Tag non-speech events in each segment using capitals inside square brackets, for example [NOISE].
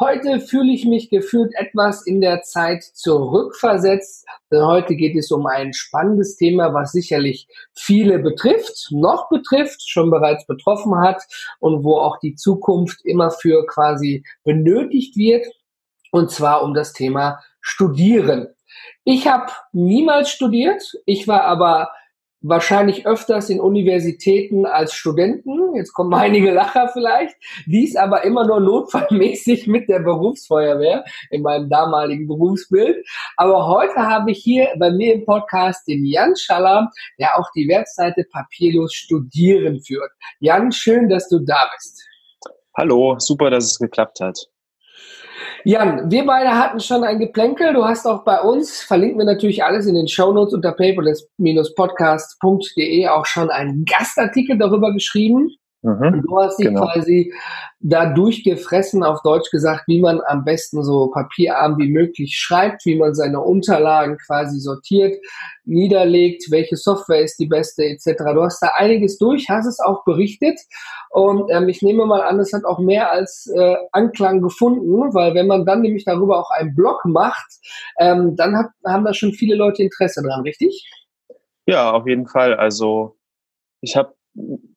Heute fühle ich mich gefühlt etwas in der Zeit zurückversetzt, denn heute geht es um ein spannendes Thema, was sicherlich viele betrifft, noch betrifft, schon bereits betroffen hat und wo auch die Zukunft immer für quasi benötigt wird, und zwar um das Thema Studieren. Ich habe niemals studiert, ich war aber wahrscheinlich öfters in Universitäten als Studenten. Jetzt kommen einige Lacher vielleicht. Dies aber immer nur notfallmäßig mit der Berufsfeuerwehr in meinem damaligen Berufsbild. Aber heute habe ich hier bei mir im Podcast den Jan Schaller, der auch die Webseite Papierlos Studieren führt. Jan, schön, dass du da bist. Hallo, super, dass es geklappt hat. Jan, wir beide hatten schon ein Geplänkel. Du hast auch bei uns, verlinken wir natürlich alles in den Shownotes unter paperless-podcast.de auch schon einen Gastartikel darüber geschrieben. Mhm, du hast dich genau. quasi da durchgefressen, auf Deutsch gesagt, wie man am besten so papierarm wie möglich schreibt, wie man seine Unterlagen quasi sortiert, niederlegt, welche Software ist die beste, etc. Du hast da einiges durch, hast es auch berichtet und ähm, ich nehme mal an, es hat auch mehr als äh, Anklang gefunden, weil wenn man dann nämlich darüber auch einen Blog macht, ähm, dann hat, haben da schon viele Leute Interesse dran, richtig? Ja, auf jeden Fall. Also ich habe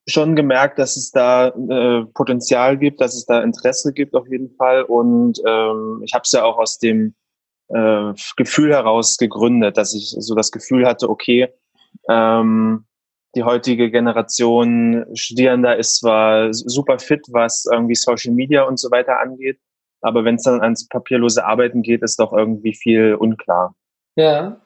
schon gemerkt, dass es da äh, Potenzial gibt, dass es da Interesse gibt auf jeden Fall. Und ähm, ich habe es ja auch aus dem äh, Gefühl heraus gegründet, dass ich so das Gefühl hatte, okay, ähm, die heutige Generation Studierender ist zwar super fit, was irgendwie Social Media und so weiter angeht, aber wenn es dann ans papierlose Arbeiten geht, ist doch irgendwie viel unklar. Ja.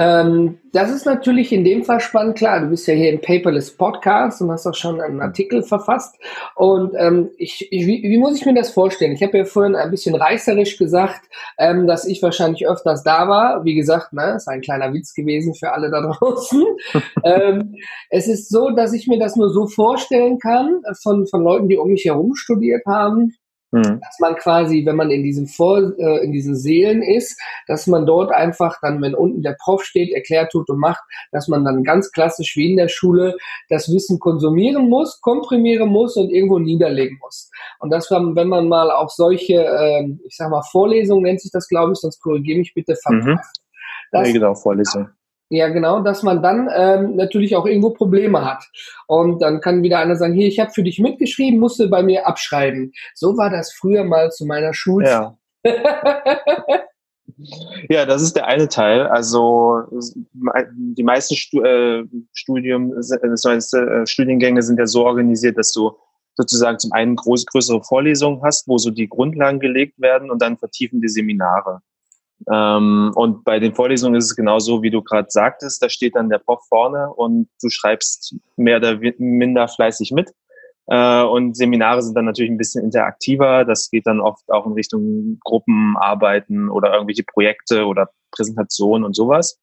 Ähm, das ist natürlich in dem Fall spannend. Klar, du bist ja hier im Paperless Podcast und hast auch schon einen Artikel verfasst. Und ähm, ich, ich, wie, wie, muss ich mir das vorstellen? Ich habe ja vorhin ein bisschen reißerisch gesagt, ähm, dass ich wahrscheinlich öfters da war. Wie gesagt, ne, ist ein kleiner Witz gewesen für alle da draußen. [LAUGHS] ähm, es ist so, dass ich mir das nur so vorstellen kann von, von Leuten, die um mich herum studiert haben Mhm. Dass man quasi, wenn man in diesem Vor, äh, in diesen Seelen ist, dass man dort einfach dann, wenn unten der Prof steht, erklärt, tut und macht, dass man dann ganz klassisch wie in der Schule das Wissen konsumieren muss, komprimieren muss und irgendwo niederlegen muss. Und das, wenn man mal auch solche, äh, ich sag mal, Vorlesungen nennt sich das, glaube ich, sonst korrigiere mich bitte, verpasst. Mhm. Das, ja, genau, Vorlesung. Ja, genau, dass man dann ähm, natürlich auch irgendwo Probleme hat. Und dann kann wieder einer sagen, hier, ich habe für dich mitgeschrieben, musste bei mir abschreiben. So war das früher mal zu meiner Schulzeit. Ja. [LAUGHS] ja, das ist der eine Teil. Also die meisten Stu äh, Studium, das heißt, äh, Studiengänge sind ja so organisiert, dass du sozusagen zum einen groß, größere Vorlesungen hast, wo so die Grundlagen gelegt werden und dann vertiefende Seminare. Ähm, und bei den Vorlesungen ist es genauso, wie du gerade sagtest. Da steht dann der Prof vorne und du schreibst mehr oder minder fleißig mit. Äh, und Seminare sind dann natürlich ein bisschen interaktiver. Das geht dann oft auch in Richtung Gruppenarbeiten oder irgendwelche Projekte oder Präsentationen und sowas.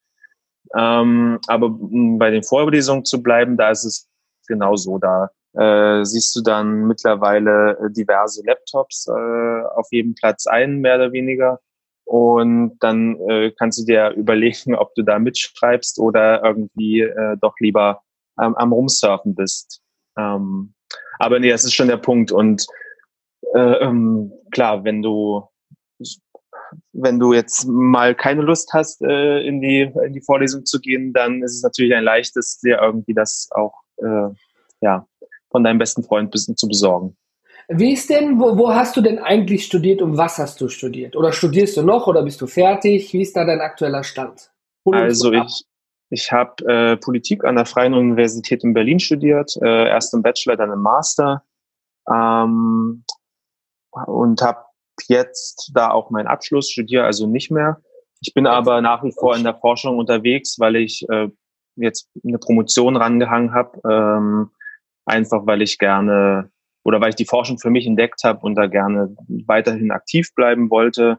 Ähm, aber bei den Vorlesungen zu bleiben, da ist es genauso. Da äh, siehst du dann mittlerweile diverse Laptops äh, auf jedem Platz ein, mehr oder weniger und dann äh, kannst du dir überlegen, ob du da mitschreibst oder irgendwie äh, doch lieber ähm, am Rumsurfen bist. Ähm, aber nee, das ist schon der Punkt. Und äh, ähm, klar, wenn du wenn du jetzt mal keine Lust hast, äh, in die in die Vorlesung zu gehen, dann ist es natürlich ein leichtes, dir irgendwie das auch äh, ja von deinem besten Freund zu besorgen. Wie ist denn, wo, wo hast du denn eigentlich studiert und was hast du studiert? Oder studierst du noch oder bist du fertig? Wie ist da dein aktueller Stand? Also ich, ich habe äh, Politik an der Freien Universität in Berlin studiert, äh, erst im Bachelor, dann im Master ähm, und habe jetzt da auch meinen Abschluss, studiere also nicht mehr. Ich bin aber nach wie vor in der Forschung unterwegs, weil ich äh, jetzt eine Promotion rangehangen habe, ähm, einfach weil ich gerne oder weil ich die Forschung für mich entdeckt habe und da gerne weiterhin aktiv bleiben wollte.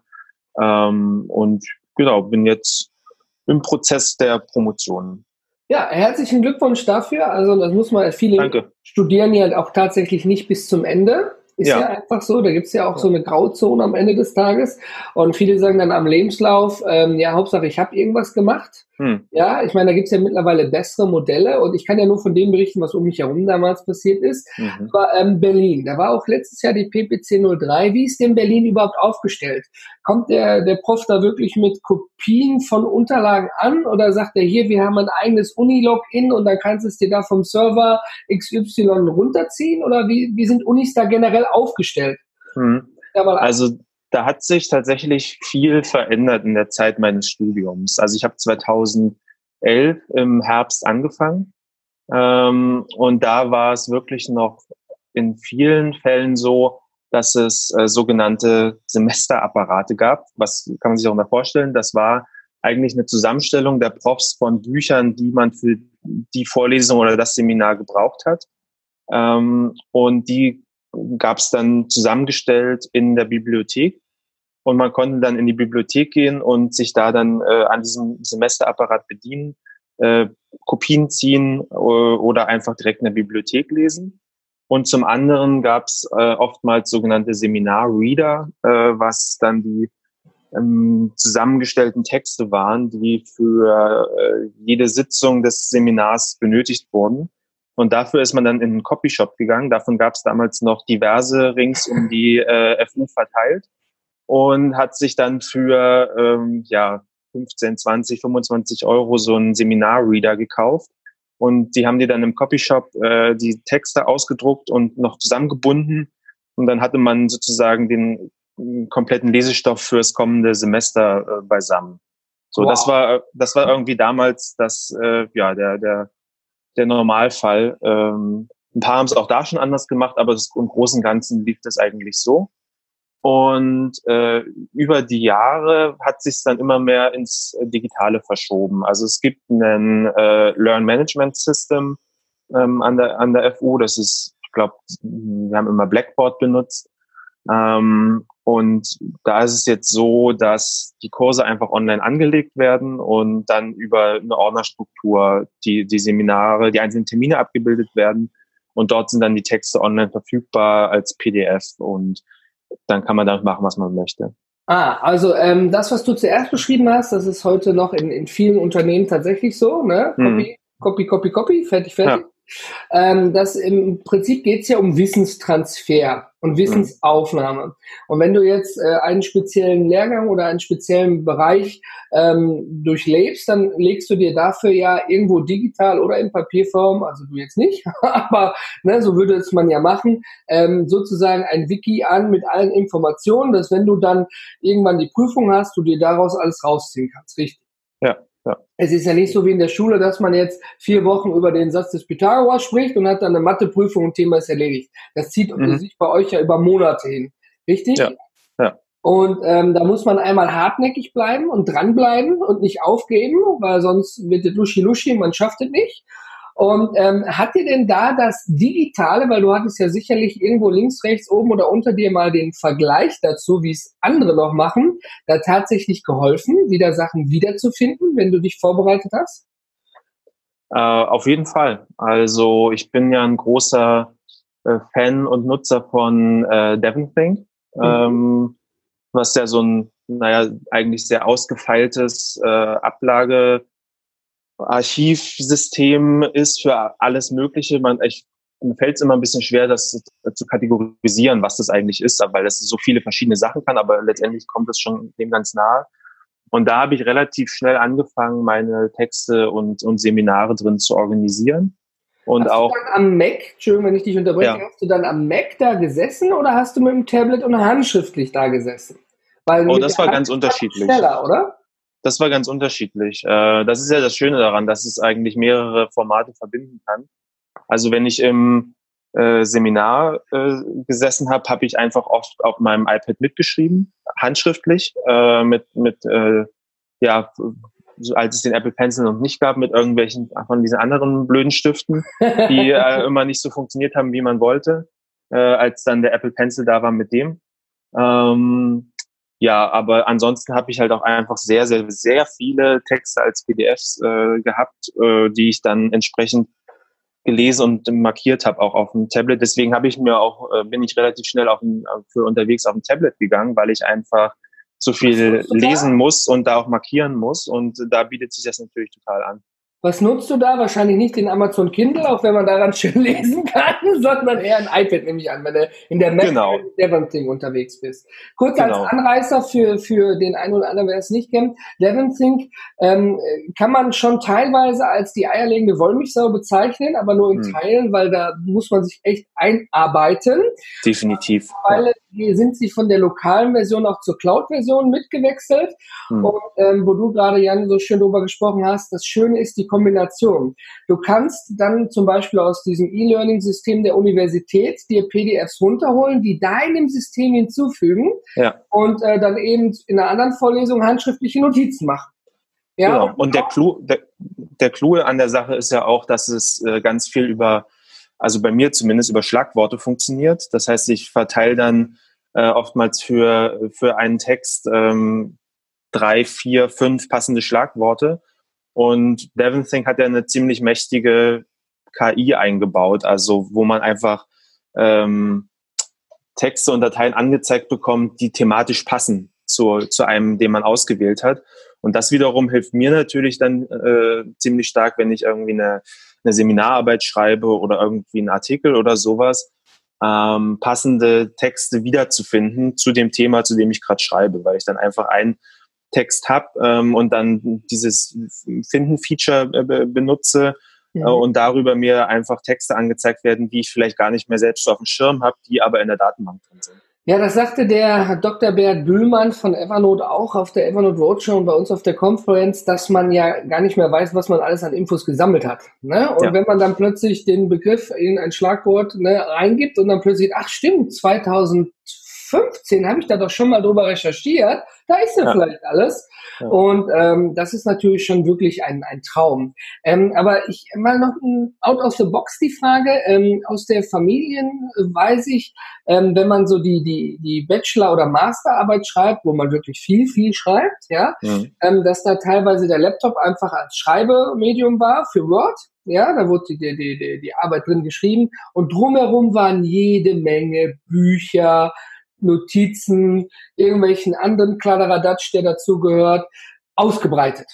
Ähm, und genau, bin jetzt im Prozess der Promotion. Ja, herzlichen Glückwunsch dafür. Also das muss man, viele Danke. studieren ja auch tatsächlich nicht bis zum Ende. Ist ja, ja einfach so. Da gibt's ja auch so eine Grauzone am Ende des Tages. Und viele sagen dann am Lebenslauf, ähm, ja, Hauptsache, ich habe irgendwas gemacht. Hm. Ja, ich meine, da gibt's ja mittlerweile bessere Modelle und ich kann ja nur von dem berichten, was um mich herum damals passiert ist. Mhm. Aber ähm, Berlin, da war auch letztes Jahr die PPC 03. Wie ist denn Berlin überhaupt aufgestellt? Kommt der, der Prof da wirklich mit Kopien von Unterlagen an oder sagt er hier, wir haben ein eigenes Uni-Login und dann kannst du es dir da vom Server XY runterziehen? Oder wie, wie sind Unis da generell aufgestellt? Mhm. Also da hat sich tatsächlich viel verändert in der Zeit meines Studiums. Also ich habe 2011 im Herbst angefangen ähm, und da war es wirklich noch in vielen Fällen so, dass es äh, sogenannte Semesterapparate gab. Was kann man sich auch mal vorstellen? Das war eigentlich eine Zusammenstellung der Profs von Büchern, die man für die Vorlesung oder das Seminar gebraucht hat. Ähm, und die gab es dann zusammengestellt in der Bibliothek. Und man konnte dann in die Bibliothek gehen und sich da dann äh, an diesem Semesterapparat bedienen, äh, Kopien ziehen äh, oder einfach direkt in der Bibliothek lesen. Und zum anderen gab es äh, oftmals sogenannte Seminar-Reader, äh, was dann die ähm, zusammengestellten Texte waren, die für äh, jede Sitzung des Seminars benötigt wurden. Und dafür ist man dann in den Copyshop gegangen. Davon gab es damals noch diverse rings um die äh, FU verteilt und hat sich dann für ähm, ja 15, 20, 25 Euro so einen Seminarreader gekauft. Und die haben die dann im Copyshop äh, die Texte ausgedruckt und noch zusammengebunden. Und dann hatte man sozusagen den kompletten Lesestoff fürs kommende Semester äh, beisammen. So, wow. das war das war irgendwie damals das äh, ja der der der Normalfall. Ähm, ein paar haben es auch da schon anders gemacht, aber das, im Großen und Ganzen lief das eigentlich so. Und äh, über die Jahre hat sich dann immer mehr ins Digitale verschoben. Also es gibt ein äh, Learn Management System ähm, an, der, an der FU. Das ist, ich glaube, wir haben immer Blackboard benutzt. Ähm, und da ist es jetzt so, dass die Kurse einfach online angelegt werden und dann über eine Ordnerstruktur die, die Seminare, die einzelnen Termine abgebildet werden. Und dort sind dann die Texte online verfügbar als PDF und dann kann man damit machen, was man möchte. Ah, also ähm, das, was du zuerst beschrieben hast, das ist heute noch in, in vielen Unternehmen tatsächlich so, ne? Copy, hm. copy, copy, copy, fertig, fertig. Ja. Ähm, das im Prinzip geht es ja um Wissenstransfer und Wissensaufnahme. Und wenn du jetzt äh, einen speziellen Lehrgang oder einen speziellen Bereich ähm, durchlebst, dann legst du dir dafür ja irgendwo digital oder in Papierform, also du jetzt nicht, [LAUGHS] aber ne, so würde es man ja machen, ähm, sozusagen ein Wiki an mit allen Informationen, dass wenn du dann irgendwann die Prüfung hast, du dir daraus alles rausziehen kannst, richtig? Ja. Ja. Es ist ja nicht so wie in der Schule, dass man jetzt vier Wochen über den Satz des Pythagoras spricht und hat dann eine Matheprüfung und Thema ist erledigt. Das zieht mhm. sich bei euch ja über Monate hin. Richtig? Ja. ja. Und ähm, da muss man einmal hartnäckig bleiben und dranbleiben und nicht aufgeben, weil sonst wird es luschi-luschi, man schafft es nicht. Und ähm, hat dir denn da das Digitale, weil du hattest ja sicherlich irgendwo links, rechts, oben oder unter dir mal den Vergleich dazu, wie es andere noch machen, da tatsächlich geholfen, wieder Sachen wiederzufinden, wenn du dich vorbereitet hast? Äh, auf jeden Fall. Also ich bin ja ein großer äh, Fan und Nutzer von äh, DevonThink, mhm. ähm, was ja so ein, naja, eigentlich sehr ausgefeiltes äh, Ablage Archivsystem ist für alles Mögliche. Man, ich, mir fällt es immer ein bisschen schwer, das zu kategorisieren, was das eigentlich ist, weil das so viele verschiedene Sachen kann, aber letztendlich kommt es schon dem ganz nahe. Und da habe ich relativ schnell angefangen, meine Texte und, und Seminare drin zu organisieren. Und hast auch du dann am Mac, Entschuldigung, wenn ich dich unterbreche, ja. hast du dann am Mac da gesessen oder hast du mit dem Tablet und handschriftlich da gesessen? Weil oh, das war ganz unterschiedlich. Schneller, oder? Das war ganz unterschiedlich. Äh, das ist ja das Schöne daran, dass es eigentlich mehrere Formate verbinden kann. Also wenn ich im äh, Seminar äh, gesessen habe, habe ich einfach oft auf meinem iPad mitgeschrieben, handschriftlich, mit, mit ja, so als es den Apple Pencil noch nicht gab, mit irgendwelchen von diesen anderen blöden Stiften, [LAUGHS] die äh, immer nicht so funktioniert haben, wie man wollte, äh, als dann der Apple Pencil da war mit dem. Ähm, ja, aber ansonsten habe ich halt auch einfach sehr, sehr, sehr viele Texte als PDFs äh, gehabt, äh, die ich dann entsprechend gelesen und markiert habe, auch auf dem Tablet. Deswegen habe ich mir auch, äh, bin ich relativ schnell auf ein, für unterwegs auf dem Tablet gegangen, weil ich einfach so viel lesen muss und da auch markieren muss. Und da bietet sich das natürlich total an. Was nutzt du da? Wahrscheinlich nicht den Amazon Kindle, auch wenn man daran [LAUGHS] schön lesen kann, sondern eher ein iPad, nehme ich an, wenn du in der Mac genau. Devonthing unterwegs bist. Kurz genau. als Anreißer für, für den einen oder anderen, wer es nicht kennt, Devonthink ähm, kann man schon teilweise als die eierlegende Wollmilchsau bezeichnen, aber nur in hm. Teilen, weil da muss man sich echt einarbeiten. Definitiv. Weil hier sind sie von der lokalen Version auch zur Cloud-Version mitgewechselt. Hm. Und ähm, wo du gerade, Jan, so schön drüber gesprochen hast, das Schöne ist die Kombination. Du kannst dann zum Beispiel aus diesem E-Learning-System der Universität dir PDFs runterholen, die deinem System hinzufügen ja. und äh, dann eben in einer anderen Vorlesung handschriftliche Notizen machen. Ja, genau. Und der Clou, der, der Clou an der Sache ist ja auch, dass es äh, ganz viel über, also bei mir zumindest über Schlagworte funktioniert. Das heißt, ich verteile dann äh, oftmals für, für einen Text ähm, drei, vier, fünf passende Schlagworte und DevonThink hat ja eine ziemlich mächtige KI eingebaut, also wo man einfach ähm, Texte und Dateien angezeigt bekommt, die thematisch passen zu, zu einem, den man ausgewählt hat. Und das wiederum hilft mir natürlich dann äh, ziemlich stark, wenn ich irgendwie eine, eine Seminararbeit schreibe oder irgendwie einen Artikel oder sowas, ähm, passende Texte wiederzufinden zu dem Thema, zu dem ich gerade schreibe, weil ich dann einfach ein Text habe ähm, und dann dieses Finden-Feature äh, benutze äh, mhm. äh, und darüber mir einfach Texte angezeigt werden, die ich vielleicht gar nicht mehr selbst auf dem Schirm habe, die aber in der Datenbank drin sind. Ja, das sagte der Dr. Bert Bühlmann von Evernote auch auf der Evernote Roadshow und bei uns auf der Konferenz, dass man ja gar nicht mehr weiß, was man alles an Infos gesammelt hat. Ne? Und ja. wenn man dann plötzlich den Begriff in ein Schlagwort ne, reingibt und dann plötzlich, ach stimmt, 2000 15 habe ich da doch schon mal drüber recherchiert. Da ist ja, ja. vielleicht alles. Ja. Und ähm, das ist natürlich schon wirklich ein, ein Traum. Ähm, aber ich mal noch ein out of the box die Frage. Ähm, aus der Familien weiß ich, ähm, wenn man so die, die, die Bachelor- oder Masterarbeit schreibt, wo man wirklich viel, viel schreibt, ja, mhm. ähm, dass da teilweise der Laptop einfach als Schreibemedium war für Word. Ja, da wurde die, die, die, die Arbeit drin geschrieben und drumherum waren jede Menge Bücher, Notizen, irgendwelchen anderen Kladderadatsch, der dazugehört, ausgebreitet.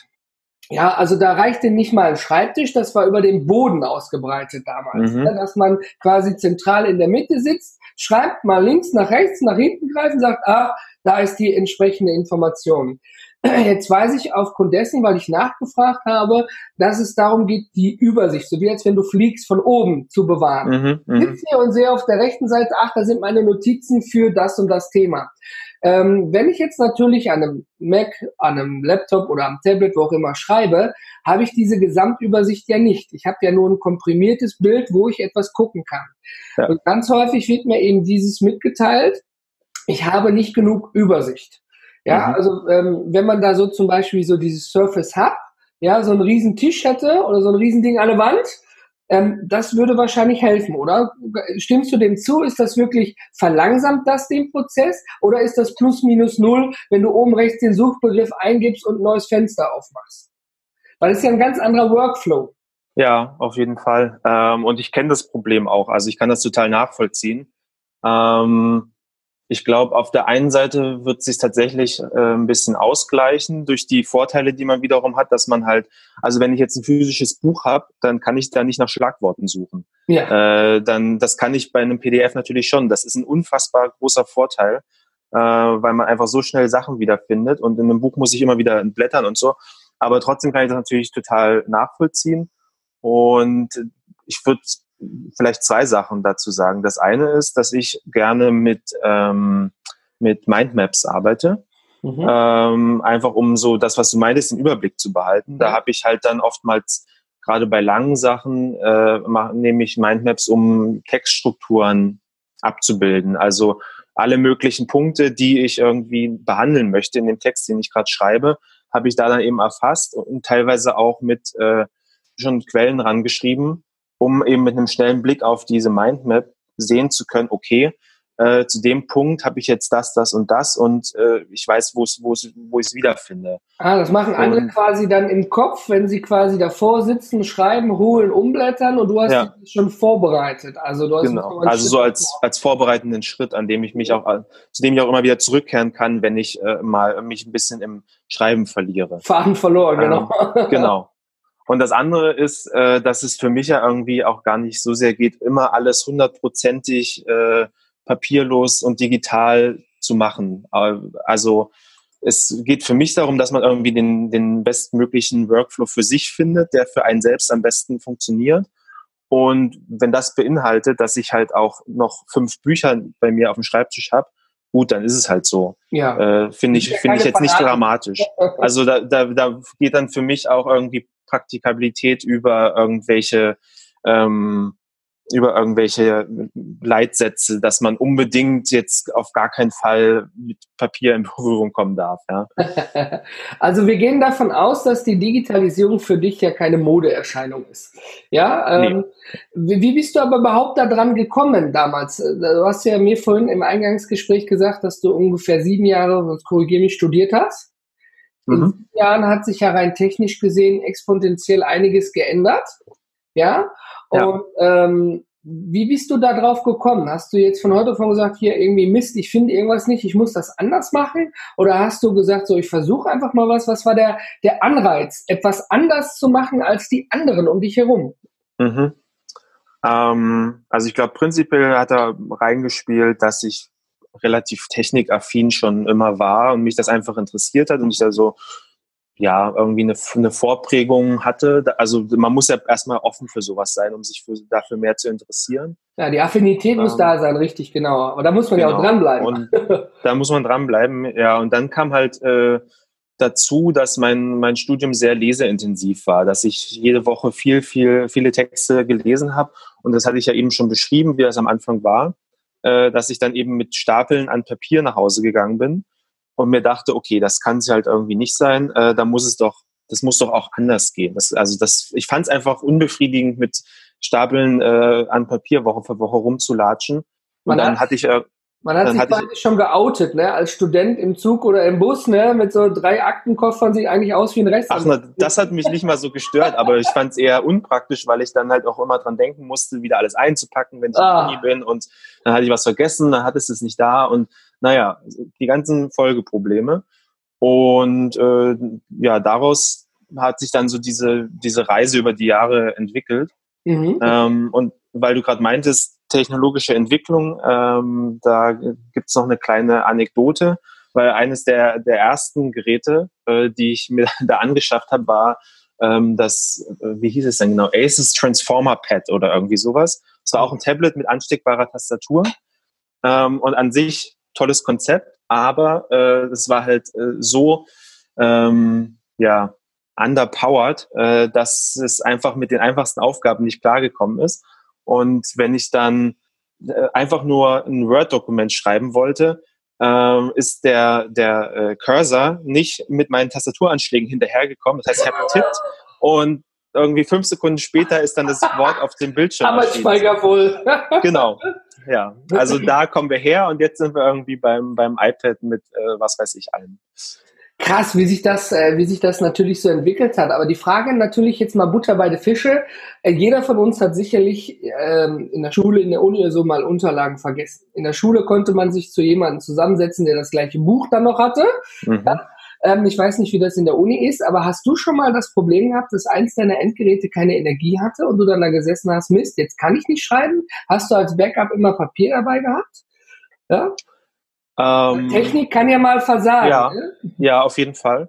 Ja, also da reichte nicht mal ein Schreibtisch, das war über den Boden ausgebreitet damals, mhm. ne, dass man quasi zentral in der Mitte sitzt, schreibt mal links nach rechts, nach hinten greifen, sagt, ah, da ist die entsprechende Information. Jetzt weiß ich aufgrund dessen, weil ich nachgefragt habe, dass es darum geht, die Übersicht, so wie als wenn du fliegst, von oben zu bewahren. Mhm, mhm. Sitze hier und sehe auf der rechten Seite, ach, da sind meine Notizen für das und das Thema. Ähm, wenn ich jetzt natürlich an einem Mac, an einem Laptop oder am Tablet, wo auch immer schreibe, habe ich diese Gesamtübersicht ja nicht. Ich habe ja nur ein komprimiertes Bild, wo ich etwas gucken kann. Ja. Und ganz häufig wird mir eben dieses mitgeteilt, ich habe nicht genug Übersicht. Ja, mhm. also ähm, wenn man da so zum Beispiel so dieses Surface Hub, ja, so einen riesen Tisch hätte oder so ein riesen Ding an der Wand, ähm, das würde wahrscheinlich helfen, oder? Stimmst du dem zu? Ist das wirklich, verlangsamt das den Prozess? Oder ist das plus minus null, wenn du oben rechts den Suchbegriff eingibst und ein neues Fenster aufmachst? Weil es ist ja ein ganz anderer Workflow. Ja, auf jeden Fall. Ähm, und ich kenne das Problem auch. Also ich kann das total nachvollziehen. Ähm, ich glaube, auf der einen Seite wird sich tatsächlich äh, ein bisschen ausgleichen durch die Vorteile, die man wiederum hat, dass man halt, also wenn ich jetzt ein physisches Buch habe, dann kann ich da nicht nach Schlagworten suchen. Ja. Äh, dann, das kann ich bei einem PDF natürlich schon. Das ist ein unfassbar großer Vorteil, äh, weil man einfach so schnell Sachen wiederfindet und in einem Buch muss ich immer wieder blättern und so. Aber trotzdem kann ich das natürlich total nachvollziehen. Und ich würde vielleicht zwei Sachen dazu sagen. Das eine ist, dass ich gerne mit, ähm, mit Mindmaps arbeite. Mhm. Ähm, einfach um so das, was du meintest, den Überblick zu behalten. Da habe ich halt dann oftmals gerade bei langen Sachen äh, nehme ich Mindmaps, um Textstrukturen abzubilden. Also alle möglichen Punkte, die ich irgendwie behandeln möchte in dem Text, den ich gerade schreibe, habe ich da dann eben erfasst und teilweise auch mit äh, schon Quellen rangeschrieben, um eben mit einem schnellen Blick auf diese Mindmap sehen zu können, okay, äh, zu dem Punkt habe ich jetzt das, das und das und äh, ich weiß, wo es, wo es, wo ich es wiederfinde. Ah, das machen andere und, quasi dann im Kopf, wenn sie quasi davor sitzen, schreiben, holen, umblättern und du hast ja. schon vorbereitet. Also du hast genau. Also so als als vorbereitenden Schritt, an dem ich mich auch, zu dem ich auch immer wieder zurückkehren kann, wenn ich äh, mal mich ein bisschen im Schreiben verliere. Faden verloren, genau. Ähm, genau. [LAUGHS] Und das andere ist, äh, dass es für mich ja irgendwie auch gar nicht so sehr geht, immer alles hundertprozentig äh, papierlos und digital zu machen. Also es geht für mich darum, dass man irgendwie den, den bestmöglichen Workflow für sich findet, der für einen selbst am besten funktioniert. Und wenn das beinhaltet, dass ich halt auch noch fünf Bücher bei mir auf dem Schreibtisch habe, gut, dann ist es halt so. Ja. Äh, Finde ich, finde ich jetzt nicht dramatisch. Also da, da, da geht dann für mich auch irgendwie Praktikabilität über irgendwelche ähm, über irgendwelche Leitsätze, dass man unbedingt jetzt auf gar keinen Fall mit Papier in [LAUGHS] Berührung kommen darf. Ja. [LAUGHS] Also wir gehen davon aus, dass die Digitalisierung für dich ja keine Modeerscheinung ist. Ja, ähm, nee. wie bist du aber überhaupt daran gekommen damals? Du hast ja mir vorhin im Eingangsgespräch gesagt, dass du ungefähr sieben Jahre, korrigiere mich, studiert hast. In mhm. sieben Jahren hat sich ja rein technisch gesehen exponentiell einiges geändert. Ja, und ja. ähm, wie bist du da drauf gekommen? Hast du jetzt von heute auf gesagt, hier irgendwie Mist, ich finde irgendwas nicht, ich muss das anders machen? Oder hast du gesagt, so ich versuche einfach mal was? Was war der, der Anreiz, etwas anders zu machen als die anderen um dich herum? Mhm. Ähm, also ich glaube, prinzipiell hat er reingespielt, dass ich relativ technikaffin schon immer war und mich das einfach interessiert hat und ich da so ja, irgendwie eine, eine Vorprägung hatte. Also man muss ja erstmal offen für sowas sein, um sich für, dafür mehr zu interessieren. Ja, die Affinität ähm, muss da sein, richtig, genau. Aber da muss man genau. ja auch genau. dranbleiben. Und [LAUGHS] da muss man dranbleiben, ja. Und dann kam halt äh, dazu, dass mein, mein Studium sehr leseintensiv war, dass ich jede Woche viel, viel, viele Texte gelesen habe. Und das hatte ich ja eben schon beschrieben, wie das am Anfang war, äh, dass ich dann eben mit Stapeln an Papier nach Hause gegangen bin und mir dachte, okay, das kann es halt irgendwie nicht sein, äh, da muss es doch, das muss doch auch anders gehen. Das, also das, ich fand es einfach unbefriedigend, mit Stapeln äh, an Papier Woche für Woche rumzulatschen. Und man dann hat, hatte ich äh, man hat sich quasi schon geoutet, ne? Als Student im Zug oder im Bus, ne? Mit so drei Aktenkoffern sieht eigentlich aus wie ein Rechtsanwalt. Ach, na, das hat mich nicht mal so gestört, aber ich fand es eher unpraktisch, weil ich dann halt auch immer dran denken musste, wieder alles einzupacken, wenn ich ah. in Uni bin und dann hatte ich was vergessen, dann hattest es nicht da und naja, die ganzen Folgeprobleme. Und äh, ja, daraus hat sich dann so diese, diese Reise über die Jahre entwickelt. Mhm. Ähm, und weil du gerade meintest, technologische Entwicklung, ähm, da gibt's noch eine kleine Anekdote, weil eines der, der ersten Geräte, äh, die ich mir [LAUGHS] da angeschafft habe, war ähm, das, äh, wie hieß es denn genau, Asus Transformer Pad oder irgendwie sowas. Es war auch ein Tablet mit ansteckbarer Tastatur. Ähm, und an sich tolles Konzept, aber äh, es war halt äh, so ähm, ja underpowered, äh, dass es einfach mit den einfachsten Aufgaben nicht klargekommen ist. Und wenn ich dann äh, einfach nur ein Word-Dokument schreiben wollte, ähm, ist der, der äh, Cursor nicht mit meinen Tastaturanschlägen hinterhergekommen. Das heißt, ich habe getippt und irgendwie fünf Sekunden später ist dann das Wort auf dem Bildschirm. Aber Speicher voll. [LAUGHS] genau ja. Also da kommen wir her und jetzt sind wir irgendwie beim, beim iPad mit äh, was weiß ich allem. Krass, wie sich das, äh, wie sich das natürlich so entwickelt hat. Aber die Frage natürlich jetzt mal Butter bei der Fische. Äh, jeder von uns hat sicherlich ähm, in der Schule, in der Uni so mal Unterlagen vergessen. In der Schule konnte man sich zu jemandem zusammensetzen, der das gleiche Buch dann noch hatte. Mhm. Ja? Ähm, ich weiß nicht, wie das in der Uni ist, aber hast du schon mal das Problem gehabt, dass eins deiner Endgeräte keine Energie hatte und du dann da gesessen hast, Mist, jetzt kann ich nicht schreiben? Hast du als Backup immer Papier dabei gehabt? Ja? Ähm, Technik kann ja mal versagen. Ja, ne? ja auf jeden Fall.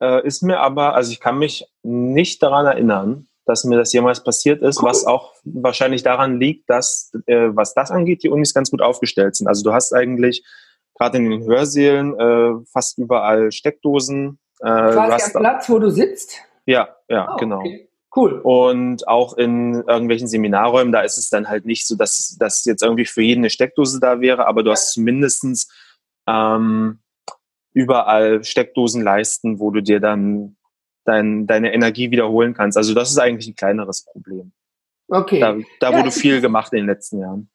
Äh, ist mir aber, also ich kann mich nicht daran erinnern, dass mir das jemals passiert ist, cool. was auch wahrscheinlich daran liegt, dass, äh, was das angeht, die Unis ganz gut aufgestellt sind. Also du hast eigentlich gerade in den Hörsälen äh, fast überall Steckdosen. Äh, Quasi am Platz, wo du sitzt? Ja, ja, oh, genau. Okay. Cool. Und auch in irgendwelchen Seminarräumen, da ist es dann halt nicht so, dass, dass jetzt irgendwie für jeden eine Steckdose da wäre, aber du hast zumindestens ähm, überall Steckdosen leisten, wo du dir dann dein, deine Energie wiederholen kannst. Also das ist eigentlich ein kleineres Problem. Okay. Da, da ja, wurde viel gemacht in den letzten Jahren.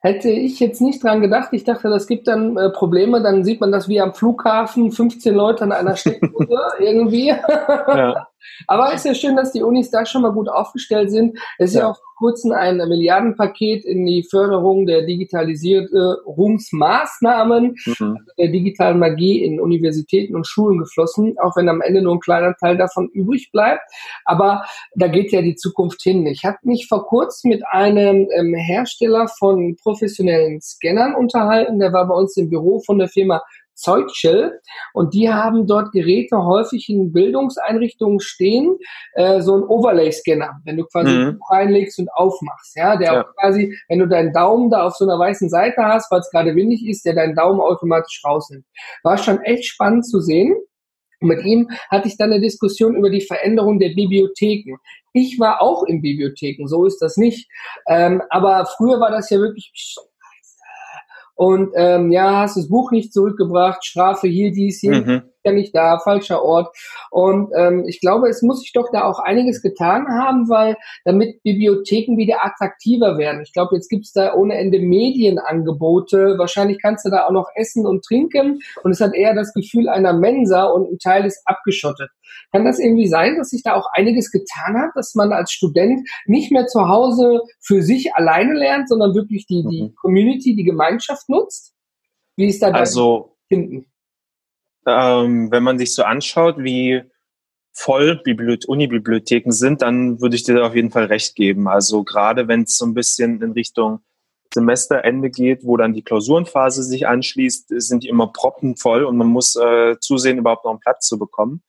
Hätte ich jetzt nicht dran gedacht. Ich dachte, das gibt dann äh, Probleme. Dann sieht man das wie am Flughafen, 15 Leute an einer Steckdose [LAUGHS] irgendwie. Ja. Aber ist ja schön, dass die Unis da schon mal gut aufgestellt sind. Es ist ja, ja auch kurzem ein Milliardenpaket in die Förderung der Digitalisierungsmaßnahmen, mhm. der digitalen Magie in Universitäten und Schulen geflossen, auch wenn am Ende nur ein kleiner Teil davon übrig bleibt. Aber da geht ja die Zukunft hin. Ich habe mich vor kurzem mit einem ähm, Hersteller von professionellen Scannern unterhalten. Der war bei uns im Büro von der Firma Zeugshell und die haben dort Geräte häufig in Bildungseinrichtungen stehen, äh, so ein Overlay-Scanner, wenn du quasi mhm. reinlegst und aufmachst, ja, der ja. auch quasi, wenn du deinen Daumen da auf so einer weißen Seite hast, weil es gerade windig ist, der deinen Daumen automatisch rausnimmt. War schon echt spannend zu sehen. Und mit ihm hatte ich dann eine Diskussion über die Veränderung der Bibliotheken. Ich war auch in Bibliotheken, so ist das nicht. Ähm, aber früher war das ja wirklich und ähm, ja, hast das Buch nicht zurückgebracht, Strafe hier, dies, hier, mhm. Ja nicht da, falscher Ort. Und ähm, ich glaube, es muss sich doch da auch einiges getan haben, weil damit Bibliotheken wieder attraktiver werden. Ich glaube, jetzt gibt's da ohne Ende Medienangebote. Wahrscheinlich kannst du da auch noch essen und trinken und es hat eher das Gefühl einer Mensa und ein Teil ist abgeschottet. Kann das irgendwie sein, dass sich da auch einiges getan hat, dass man als Student nicht mehr zu Hause für sich alleine lernt, sondern wirklich die, die mhm. Community, die Gemeinschaft nutzt? Wie ist da also, Finden? Ähm, wenn man sich so anschaut, wie voll Unibibliotheken sind, dann würde ich dir auf jeden Fall recht geben. Also gerade wenn es so ein bisschen in Richtung Semesterende geht, wo dann die Klausurenphase sich anschließt, sind die immer proppenvoll und man muss äh, zusehen, überhaupt noch einen Platz zu bekommen.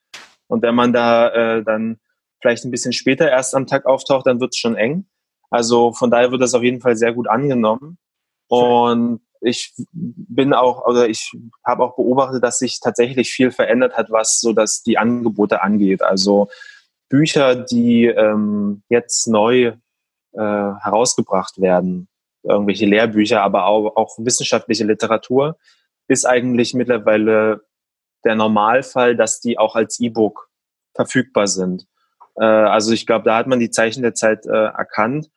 Und wenn man da äh, dann vielleicht ein bisschen später erst am Tag auftaucht, dann wird es schon eng. Also von daher wird das auf jeden Fall sehr gut angenommen. Und ich bin auch, oder ich habe auch beobachtet, dass sich tatsächlich viel verändert hat, was so dass die Angebote angeht. Also Bücher, die ähm, jetzt neu äh, herausgebracht werden, irgendwelche Lehrbücher, aber auch, auch wissenschaftliche Literatur, ist eigentlich mittlerweile der Normalfall, dass die auch als E-Book verfügbar sind. Äh, also ich glaube, da hat man die Zeichen der Zeit äh, erkannt.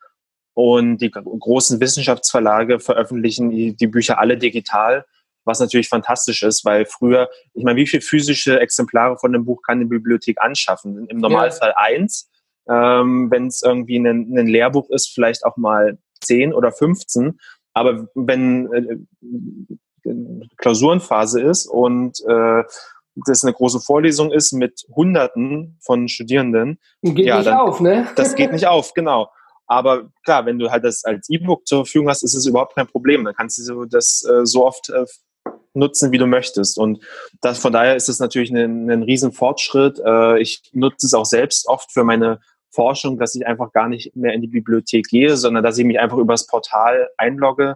Und die großen Wissenschaftsverlage veröffentlichen die, die, Bücher alle digital, was natürlich fantastisch ist, weil früher, ich meine, wie viele physische Exemplare von einem Buch kann eine Bibliothek anschaffen? Im Normalfall ja. eins. Ähm, Wenn es irgendwie ein, ein Lehrbuch ist, vielleicht auch mal zehn oder 15. Aber wenn äh, Klausurenphase ist und äh, das eine große Vorlesung ist mit Hunderten von Studierenden. Geht ja, nicht dann, auf, ne? Das geht nicht auf, genau. Aber klar, wenn du halt das als E-Book zur Verfügung hast, ist es überhaupt kein Problem. Dann kannst du das äh, so oft äh, nutzen, wie du möchtest. Und das, von daher ist es natürlich ein, ein riesen Fortschritt. Äh, ich nutze es auch selbst oft für meine Forschung, dass ich einfach gar nicht mehr in die Bibliothek gehe, sondern dass ich mich einfach über das Portal einlogge,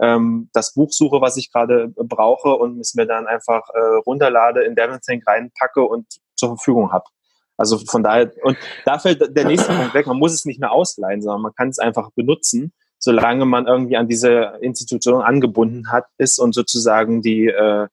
ähm, das Buch suche, was ich gerade brauche und es mir dann einfach runterlade, in DevonThink reinpacke und zur Verfügung habe. Also von daher, und da fällt der nächste Punkt weg, man muss es nicht mehr ausleihen, sondern man kann es einfach benutzen, solange man irgendwie an diese Institution angebunden hat, ist und sozusagen die äh,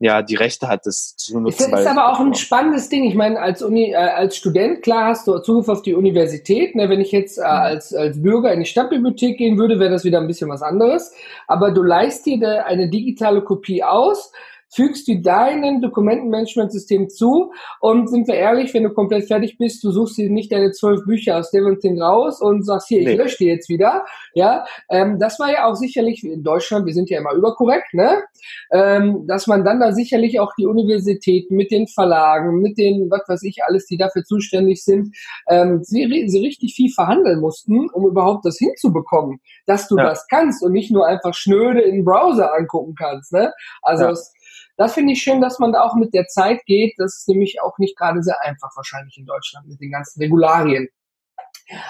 ja die Rechte hat, das zu nutzen. Das ist aber auch ein spannendes Ding. Ich meine, als Uni, äh, als Student, klar hast du Zugriff auf die Universität. Ne? Wenn ich jetzt äh, mhm. als, als Bürger in die Stadtbibliothek gehen würde, wäre das wieder ein bisschen was anderes. Aber du leist dir eine digitale Kopie aus fügst du deinem Dokumentenmanagementsystem zu und sind wir ehrlich, wenn du komplett fertig bist, du suchst dir nicht deine zwölf Bücher aus Devontin raus und sagst, hier, ich nee. lösche die jetzt wieder. Ja, ähm, das war ja auch sicherlich in Deutschland, wir sind ja immer überkorrekt, ne? Ähm, dass man dann da sicherlich auch die Universitäten mit den Verlagen, mit den, was weiß ich, alles, die dafür zuständig sind, ähm, sie, sie richtig viel verhandeln mussten, um überhaupt das hinzubekommen, dass du ja. das kannst und nicht nur einfach schnöde in den Browser angucken kannst, ne? Also ja. es, das finde ich schön, dass man da auch mit der Zeit geht. Das ist nämlich auch nicht gerade sehr einfach wahrscheinlich in Deutschland mit den ganzen Regularien.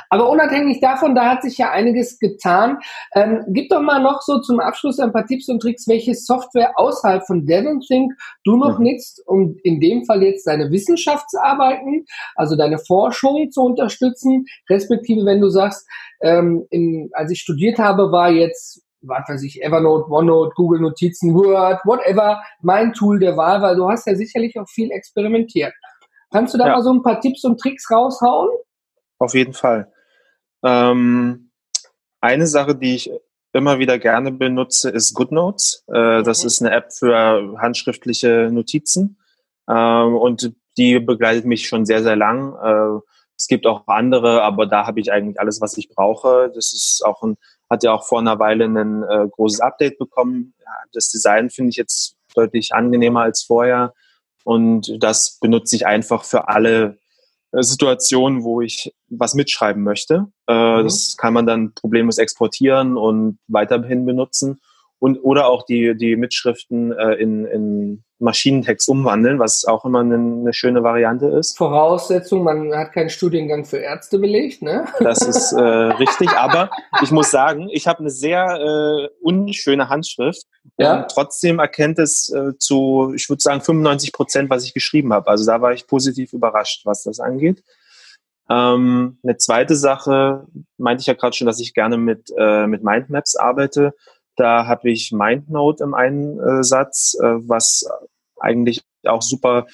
Aber unabhängig davon, da hat sich ja einiges getan. Ähm, gib doch mal noch so zum Abschluss ein paar Tipps und Tricks, welche Software außerhalb von DevonThink du noch nutzt, um in dem Fall jetzt deine Wissenschaftsarbeiten, also deine Forschung zu unterstützen, respektive wenn du sagst, ähm, in, als ich studiert habe, war jetzt was weiß ich, Evernote, OneNote, Google Notizen, Word, whatever, mein Tool der Wahl, weil du hast ja sicherlich auch viel experimentiert. Kannst du da ja. mal so ein paar Tipps und Tricks raushauen? Auf jeden Fall. Ähm, eine Sache, die ich immer wieder gerne benutze, ist GoodNotes. Äh, das ist eine App für handschriftliche Notizen. Ähm, und die begleitet mich schon sehr, sehr lang. Äh, es gibt auch andere, aber da habe ich eigentlich alles, was ich brauche. Das ist auch ein, hat ja auch vor einer Weile ein äh, großes Update bekommen. Ja, das Design finde ich jetzt deutlich angenehmer als vorher. Und das benutze ich einfach für alle äh, Situationen, wo ich was mitschreiben möchte. Äh, mhm. Das kann man dann problemlos exportieren und weiterhin benutzen und oder auch die, die Mitschriften äh, in, in Maschinentext umwandeln, was auch immer eine, eine, schöne Variante ist. Voraussetzung, man hat keinen Studiengang für Ärzte belegt, ne? Das ist äh, richtig, aber ich muss sagen, ich habe eine sehr äh, unschöne Handschrift ja? und trotzdem erkennt es äh, zu, ich würde sagen, 95 Prozent, was ich geschrieben habe. Also da war ich positiv überrascht, was das angeht. Ähm, eine zweite Sache, meinte ich ja gerade schon, dass ich gerne mit, äh, mit Mindmaps arbeite. Da habe ich MindNote im Einsatz, äh, was eigentlich auch super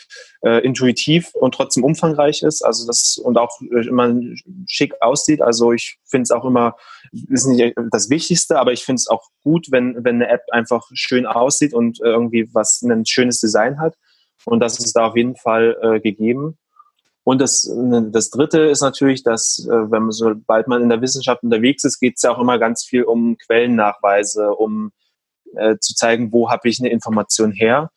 äh, intuitiv und trotzdem umfangreich ist. Also das und auch äh, immer schick aussieht. Also ich finde es auch immer, ist nicht das Wichtigste, aber ich finde es auch gut, wenn, wenn eine App einfach schön aussieht und irgendwie was ein schönes Design hat. Und das ist da auf jeden Fall äh, gegeben. Und das, das Dritte ist natürlich, dass, äh, wenn man, sobald man in der Wissenschaft unterwegs ist, geht es ja auch immer ganz viel um Quellennachweise, um äh, zu zeigen, wo habe ich eine Information her.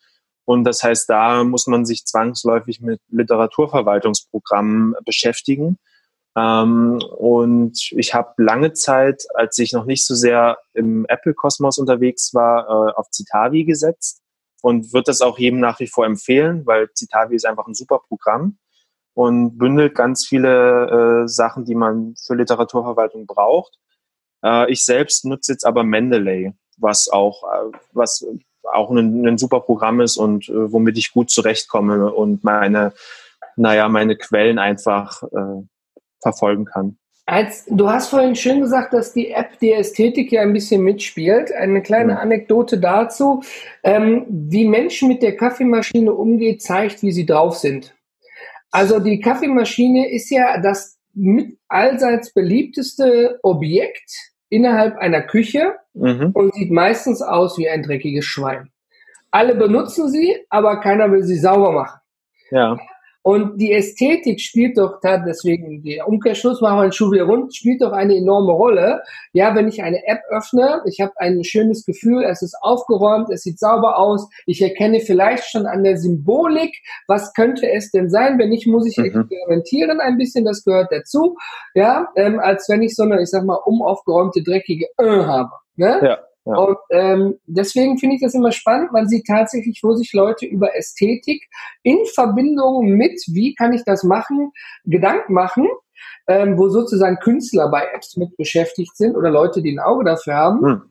Und das heißt, da muss man sich zwangsläufig mit Literaturverwaltungsprogrammen beschäftigen. Ähm, und ich habe lange Zeit, als ich noch nicht so sehr im Apple-Kosmos unterwegs war, äh, auf Citavi gesetzt und würde das auch jedem nach wie vor empfehlen, weil Citavi ist einfach ein super Programm und bündelt ganz viele äh, Sachen, die man für Literaturverwaltung braucht. Äh, ich selbst nutze jetzt aber Mendeley, was auch, äh, was auch ein, ein, super Programm ist und äh, womit ich gut zurechtkomme und meine, naja, meine Quellen einfach äh, verfolgen kann. Als, du hast vorhin schön gesagt, dass die App die Ästhetik ja ein bisschen mitspielt. Eine kleine ja. Anekdote dazu. Ähm, wie Menschen mit der Kaffeemaschine umgeht, zeigt, wie sie drauf sind. Also die Kaffeemaschine ist ja das mit allseits beliebteste Objekt innerhalb einer Küche mhm. und sieht meistens aus wie ein dreckiges Schwein. Alle benutzen sie, aber keiner will sie sauber machen. Ja. Und die Ästhetik spielt doch da, deswegen der Umkehrschluss, machen wir einen Schuh wieder rund, spielt doch eine enorme Rolle. Ja, wenn ich eine App öffne, ich habe ein schönes Gefühl, es ist aufgeräumt, es sieht sauber aus, ich erkenne vielleicht schon an der Symbolik, was könnte es denn sein? Wenn nicht, muss ich mhm. experimentieren ein bisschen, das gehört dazu. Ja, ähm, als wenn ich so eine, ich sag mal, umaufgeräumte, dreckige äh habe. Ne? Ja. Ja. Und ähm, deswegen finde ich das immer spannend. Man sieht tatsächlich, wo sich Leute über Ästhetik in Verbindung mit, wie kann ich das machen, Gedanken machen, ähm, wo sozusagen Künstler bei Apps mit beschäftigt sind oder Leute, die ein Auge dafür haben. Hm.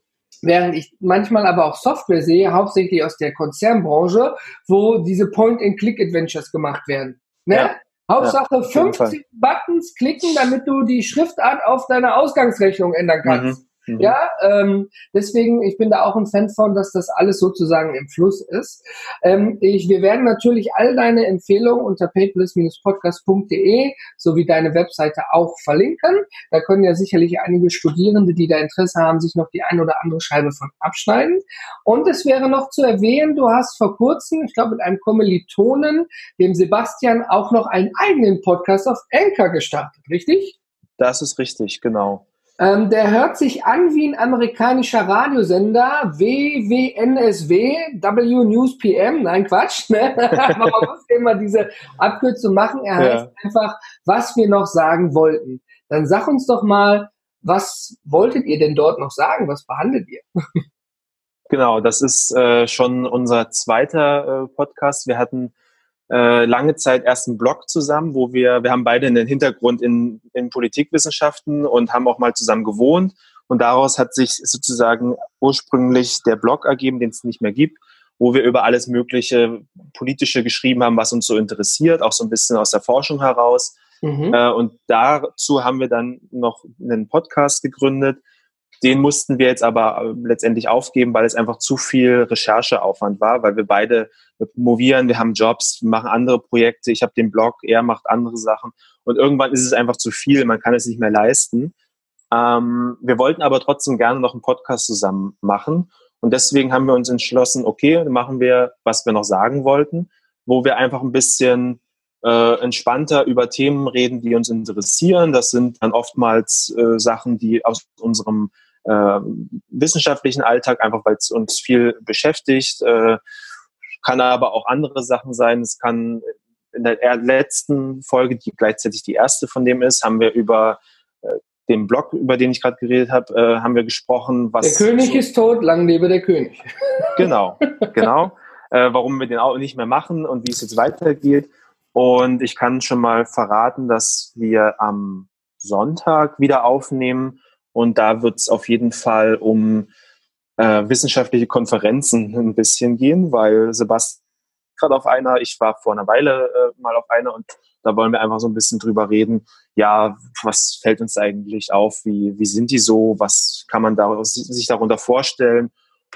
Während ich manchmal aber auch Software sehe, hauptsächlich aus der Konzernbranche, wo diese Point-and-Click-Adventures gemacht werden. Ne? Ja. Hauptsache ja, 50 Buttons klicken, damit du die Schriftart auf deiner Ausgangsrechnung ändern kannst. Mhm. Mhm. Ja, ähm, deswegen, ich bin da auch ein Fan von, dass das alles sozusagen im Fluss ist. Ähm, ich, wir werden natürlich all deine Empfehlungen unter paperless-podcast.de sowie deine Webseite auch verlinken. Da können ja sicherlich einige Studierende, die da Interesse haben, sich noch die ein oder andere Scheibe von abschneiden. Und es wäre noch zu erwähnen, du hast vor kurzem, ich glaube mit einem Kommilitonen, dem Sebastian, auch noch einen eigenen Podcast auf Anchor gestartet, richtig? Das ist richtig, genau. Ähm, der hört sich an wie ein amerikanischer Radiosender, WWNSW, W News PM. Nein, Quatsch. Ne? [LAUGHS] Aber man muss immer diese Abkürzung machen. Er heißt ja. einfach, was wir noch sagen wollten. Dann sag uns doch mal, was wolltet ihr denn dort noch sagen? Was behandelt ihr? Genau, das ist äh, schon unser zweiter äh, Podcast. Wir hatten äh, lange Zeit erst einen Blog zusammen, wo wir, wir haben beide einen Hintergrund in, in Politikwissenschaften und haben auch mal zusammen gewohnt. Und daraus hat sich sozusagen ursprünglich der Blog ergeben, den es nicht mehr gibt, wo wir über alles Mögliche Politische geschrieben haben, was uns so interessiert, auch so ein bisschen aus der Forschung heraus. Mhm. Äh, und dazu haben wir dann noch einen Podcast gegründet. Den mussten wir jetzt aber äh, letztendlich aufgeben, weil es einfach zu viel Rechercheaufwand war, weil wir beide promovieren, wir haben Jobs, wir machen andere Projekte, ich habe den Blog, er macht andere Sachen und irgendwann ist es einfach zu viel, man kann es nicht mehr leisten. Ähm, wir wollten aber trotzdem gerne noch einen Podcast zusammen machen. Und deswegen haben wir uns entschlossen, okay, dann machen wir, was wir noch sagen wollten, wo wir einfach ein bisschen äh, entspannter über Themen reden, die uns interessieren. Das sind dann oftmals äh, Sachen, die aus unserem äh, wissenschaftlichen Alltag, einfach weil es uns viel beschäftigt, äh, kann aber auch andere Sachen sein. Es kann in der letzten Folge, die gleichzeitig die erste von dem ist, haben wir über äh, den Blog, über den ich gerade geredet habe, äh, haben wir gesprochen. Was der König ist tot, lang lebe der König. [LAUGHS] Genau, genau. äh, warum wir den auch nicht mehr machen und wie es jetzt weitergeht. Und ich kann schon mal verraten, dass wir am Sonntag wieder aufnehmen. Und da wird es auf jeden Fall um äh, wissenschaftliche Konferenzen ein bisschen gehen, weil Sebastian gerade auf einer, ich war vor einer Weile äh, mal auf einer und da wollen wir einfach so ein bisschen drüber reden. Ja, was fällt uns eigentlich auf? Wie, wie sind die so? Was kann man da, sich darunter vorstellen?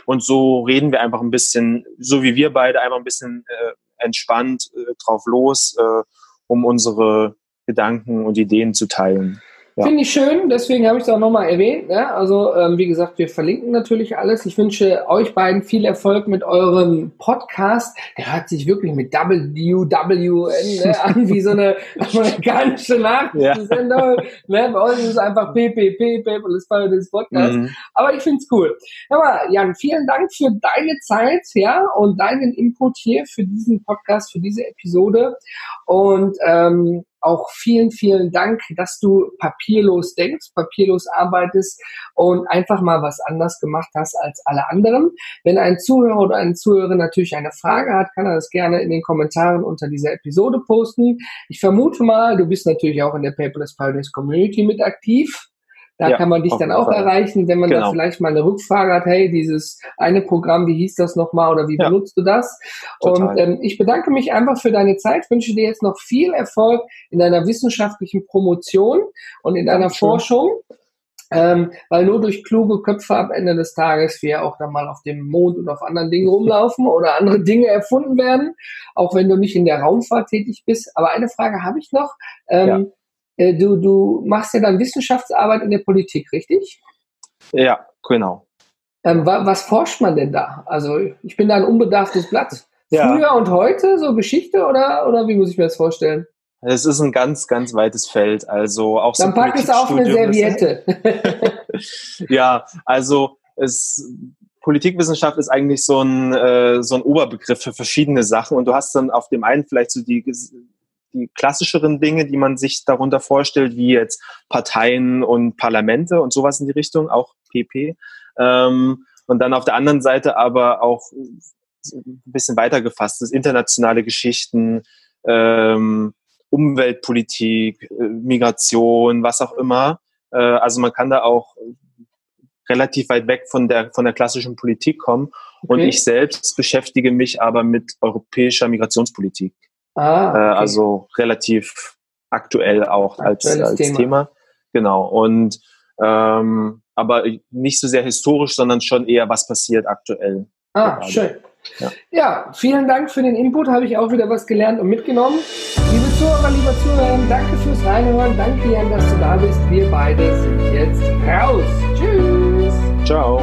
Und so reden wir einfach ein bisschen, so wie wir beide, einfach ein bisschen äh, entspannt äh, drauf los, äh, um unsere Gedanken und Ideen zu teilen. Ja. Finde ich schön, deswegen habe ich es auch nochmal erwähnt. Ne? Also, ähm, wie gesagt, wir verlinken natürlich alles. Ich wünsche euch beiden viel Erfolg mit eurem Podcast. Der hört sich wirklich mit WWN ne, [LAUGHS] an wie so eine amerikanische Nachrichtensendung. Ja. Ne? Bei uns ist es einfach PPP, Paperless Paradise Podcast. Mhm. Aber ich finde es cool. Aber Jan, vielen Dank für deine Zeit ja, und deinen Input hier für diesen Podcast, für diese Episode. Und ähm, auch vielen, vielen Dank, dass du papierlos denkst, papierlos arbeitest und einfach mal was anders gemacht hast als alle anderen. Wenn ein Zuhörer oder eine Zuhörerin natürlich eine Frage hat, kann er das gerne in den Kommentaren unter dieser Episode posten. Ich vermute mal, du bist natürlich auch in der Paperless Pioneers Community mit aktiv. Da ja, kann man dich dann auch Fall. erreichen, wenn man genau. da vielleicht mal eine Rückfrage hat, hey, dieses eine Programm, wie hieß das nochmal oder wie ja. benutzt du das? Total. Und ähm, ich bedanke mich einfach für deine Zeit, wünsche dir jetzt noch viel Erfolg in deiner wissenschaftlichen Promotion und in deiner Dankeschön. Forschung. Ähm, weil nur durch kluge Köpfe am Ende des Tages wir auch dann mal auf dem Mond und auf anderen Dingen [LAUGHS] rumlaufen oder andere Dinge erfunden werden, auch wenn du nicht in der Raumfahrt tätig bist. Aber eine Frage habe ich noch. Ähm, ja. Äh, du, du machst ja dann Wissenschaftsarbeit in der Politik, richtig? Ja, genau. Ähm, wa was forscht man denn da? Also ich bin da ein unbedarftes Blatt. Ja. Früher und heute, so Geschichte oder, oder wie muss ich mir das vorstellen? Es ist ein ganz, ganz weites Feld. Also auch Dann so pack es auf eine Serviette. [LAUGHS] ja, also es, Politikwissenschaft ist eigentlich so ein, äh, so ein Oberbegriff für verschiedene Sachen und du hast dann auf dem einen vielleicht so die die klassischeren Dinge, die man sich darunter vorstellt, wie jetzt Parteien und Parlamente und sowas in die Richtung, auch PP. Ähm, und dann auf der anderen Seite aber auch ein bisschen weiter gefasst, das internationale Geschichten, ähm, Umweltpolitik, äh, Migration, was auch immer. Äh, also man kann da auch relativ weit weg von der, von der klassischen Politik kommen. Okay. Und ich selbst beschäftige mich aber mit europäischer Migrationspolitik. Ah, äh, okay. äh, also relativ aktuell auch als, als Thema. Thema. Genau. Und ähm, aber nicht so sehr historisch, sondern schon eher, was passiert aktuell. Ah, gerade. schön. Ja. ja. vielen Dank für den Input. Habe ich auch wieder was gelernt und mitgenommen. Liebe Zuhörer, lieber Zuhörer, danke fürs Reinhören. Danke, Jan, dass du da bist. Wir beide sind jetzt raus. Tschüss. Ciao.